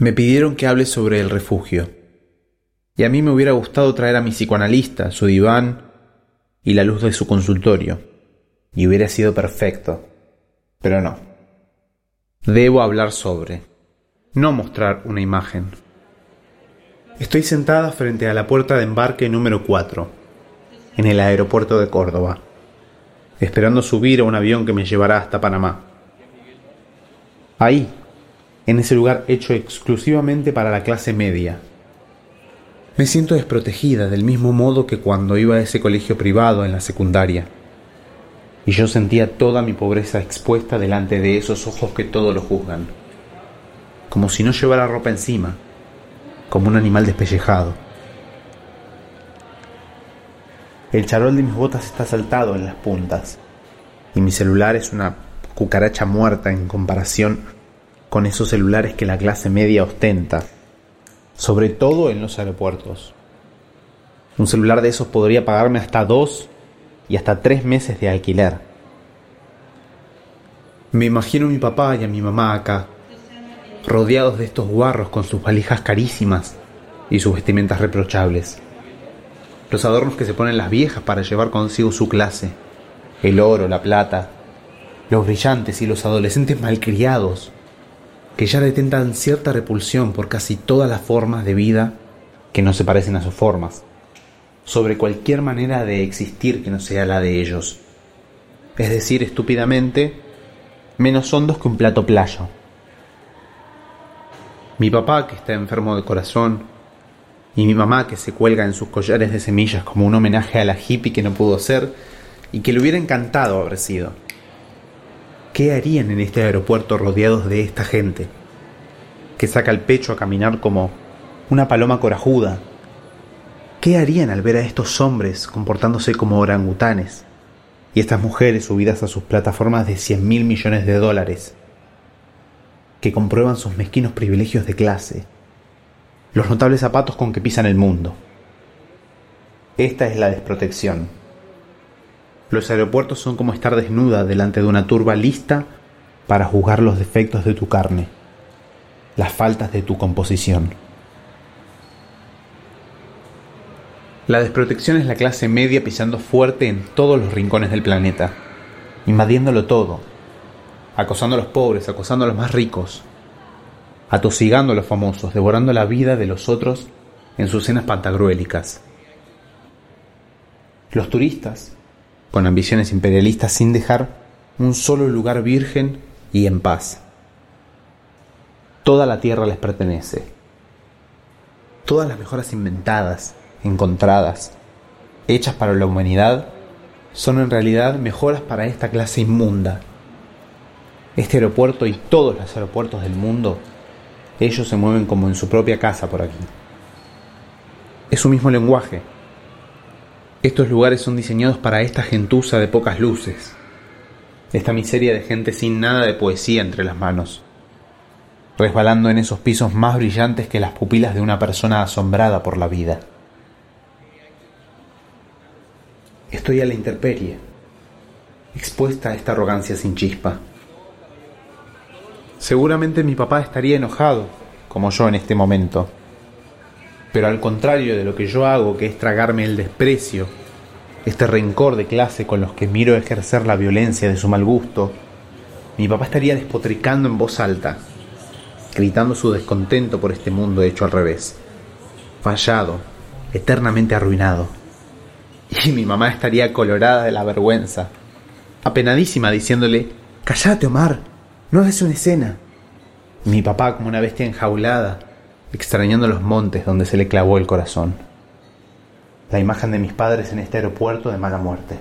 Me pidieron que hable sobre el refugio. Y a mí me hubiera gustado traer a mi psicoanalista, su diván y la luz de su consultorio. Y hubiera sido perfecto. Pero no. Debo hablar sobre, no mostrar una imagen. Estoy sentada frente a la puerta de embarque número 4, en el aeropuerto de Córdoba, esperando subir a un avión que me llevará hasta Panamá. Ahí, en ese lugar hecho exclusivamente para la clase media. Me siento desprotegida del mismo modo que cuando iba a ese colegio privado en la secundaria. Y yo sentía toda mi pobreza expuesta delante de esos ojos que todo lo juzgan. Como si no llevara ropa encima, como un animal despellejado. El charol de mis botas está saltado en las puntas y mi celular es una cucaracha muerta en comparación con esos celulares que la clase media ostenta, sobre todo en los aeropuertos. Un celular de esos podría pagarme hasta dos y hasta tres meses de alquiler. Me imagino a mi papá y a mi mamá acá, rodeados de estos guarros con sus valijas carísimas y sus vestimentas reprochables. Los adornos que se ponen las viejas para llevar consigo su clase, el oro, la plata, los brillantes y los adolescentes malcriados que ya detentan cierta repulsión por casi todas las formas de vida que no se parecen a sus formas, sobre cualquier manera de existir que no sea la de ellos. Es decir, estúpidamente, menos hondos que un plato playo. Mi papá, que está enfermo de corazón, y mi mamá, que se cuelga en sus collares de semillas como un homenaje a la hippie que no pudo ser y que le hubiera encantado haber sido. ¿Qué harían en este aeropuerto rodeados de esta gente? Que saca el pecho a caminar como una paloma corajuda. ¿Qué harían al ver a estos hombres comportándose como orangutanes? Y estas mujeres subidas a sus plataformas de 100 mil millones de dólares, que comprueban sus mezquinos privilegios de clase, los notables zapatos con que pisan el mundo. Esta es la desprotección los aeropuertos son como estar desnuda delante de una turba lista para juzgar los defectos de tu carne, las faltas de tu composición. La desprotección es la clase media pisando fuerte en todos los rincones del planeta, invadiéndolo todo, acosando a los pobres, acosando a los más ricos, atosigando a los famosos, devorando la vida de los otros en sus cenas pantagruélicas. Los turistas, con ambiciones imperialistas sin dejar un solo lugar virgen y en paz. Toda la tierra les pertenece. Todas las mejoras inventadas, encontradas, hechas para la humanidad, son en realidad mejoras para esta clase inmunda. Este aeropuerto y todos los aeropuertos del mundo, ellos se mueven como en su propia casa por aquí. Es su mismo lenguaje, estos lugares son diseñados para esta gentuza de pocas luces, esta miseria de gente sin nada de poesía entre las manos, resbalando en esos pisos más brillantes que las pupilas de una persona asombrada por la vida. Estoy a la intemperie, expuesta a esta arrogancia sin chispa. Seguramente mi papá estaría enojado, como yo en este momento pero al contrario de lo que yo hago, que es tragarme el desprecio, este rencor de clase con los que miro ejercer la violencia de su mal gusto, mi papá estaría despotricando en voz alta, gritando su descontento por este mundo hecho al revés, fallado, eternamente arruinado. Y mi mamá estaría colorada de la vergüenza, apenadísima, diciéndole, Cállate, Omar, no hagas una escena. Y mi papá, como una bestia enjaulada, extrañando los montes donde se le clavó el corazón. La imagen de mis padres en este aeropuerto de mala muerte.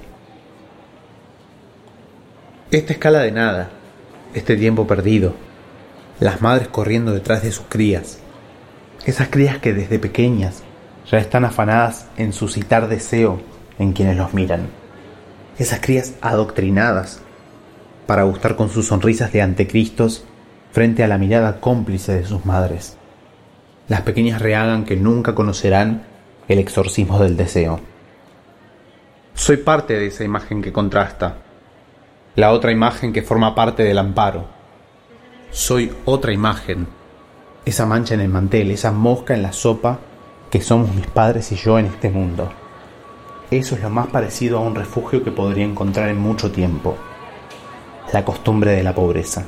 Esta escala de nada, este tiempo perdido, las madres corriendo detrás de sus crías, esas crías que desde pequeñas ya están afanadas en suscitar deseo en quienes los miran, esas crías adoctrinadas para gustar con sus sonrisas de antecristos frente a la mirada cómplice de sus madres. Las pequeñas rehagan que nunca conocerán el exorcismo del deseo. Soy parte de esa imagen que contrasta, la otra imagen que forma parte del amparo. Soy otra imagen, esa mancha en el mantel, esa mosca en la sopa que somos mis padres y yo en este mundo. Eso es lo más parecido a un refugio que podría encontrar en mucho tiempo, la costumbre de la pobreza.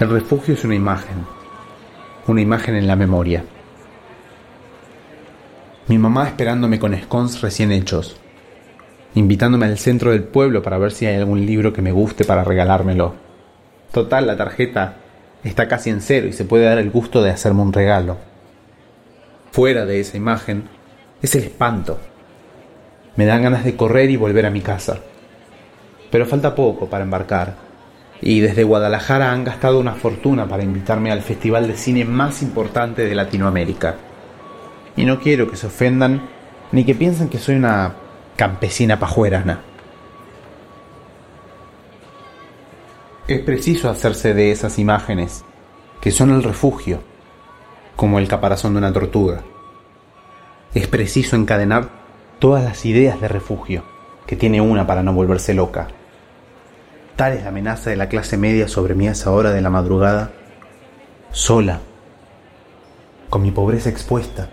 El refugio es una imagen, una imagen en la memoria. Mi mamá esperándome con scones recién hechos, invitándome al centro del pueblo para ver si hay algún libro que me guste para regalármelo. Total, la tarjeta está casi en cero y se puede dar el gusto de hacerme un regalo. Fuera de esa imagen es el espanto. Me dan ganas de correr y volver a mi casa. Pero falta poco para embarcar y desde Guadalajara han gastado una fortuna para invitarme al festival de cine más importante de Latinoamérica. Y no quiero que se ofendan ni que piensen que soy una campesina pajuerana. Es preciso hacerse de esas imágenes, que son el refugio, como el caparazón de una tortuga. Es preciso encadenar todas las ideas de refugio, que tiene una para no volverse loca. Tal es la amenaza de la clase media sobre mí a esa hora de la madrugada, sola, con mi pobreza expuesta.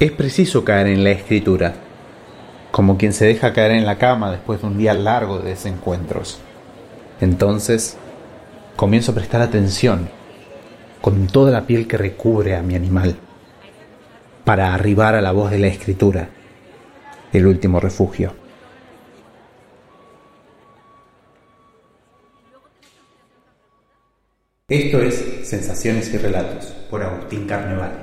Es preciso caer en la escritura, como quien se deja caer en la cama después de un día largo de desencuentros. Entonces, comienzo a prestar atención, con toda la piel que recubre a mi animal, para arribar a la voz de la escritura, el último refugio. Esto es Sensaciones y Relatos por Agustín Carnevale.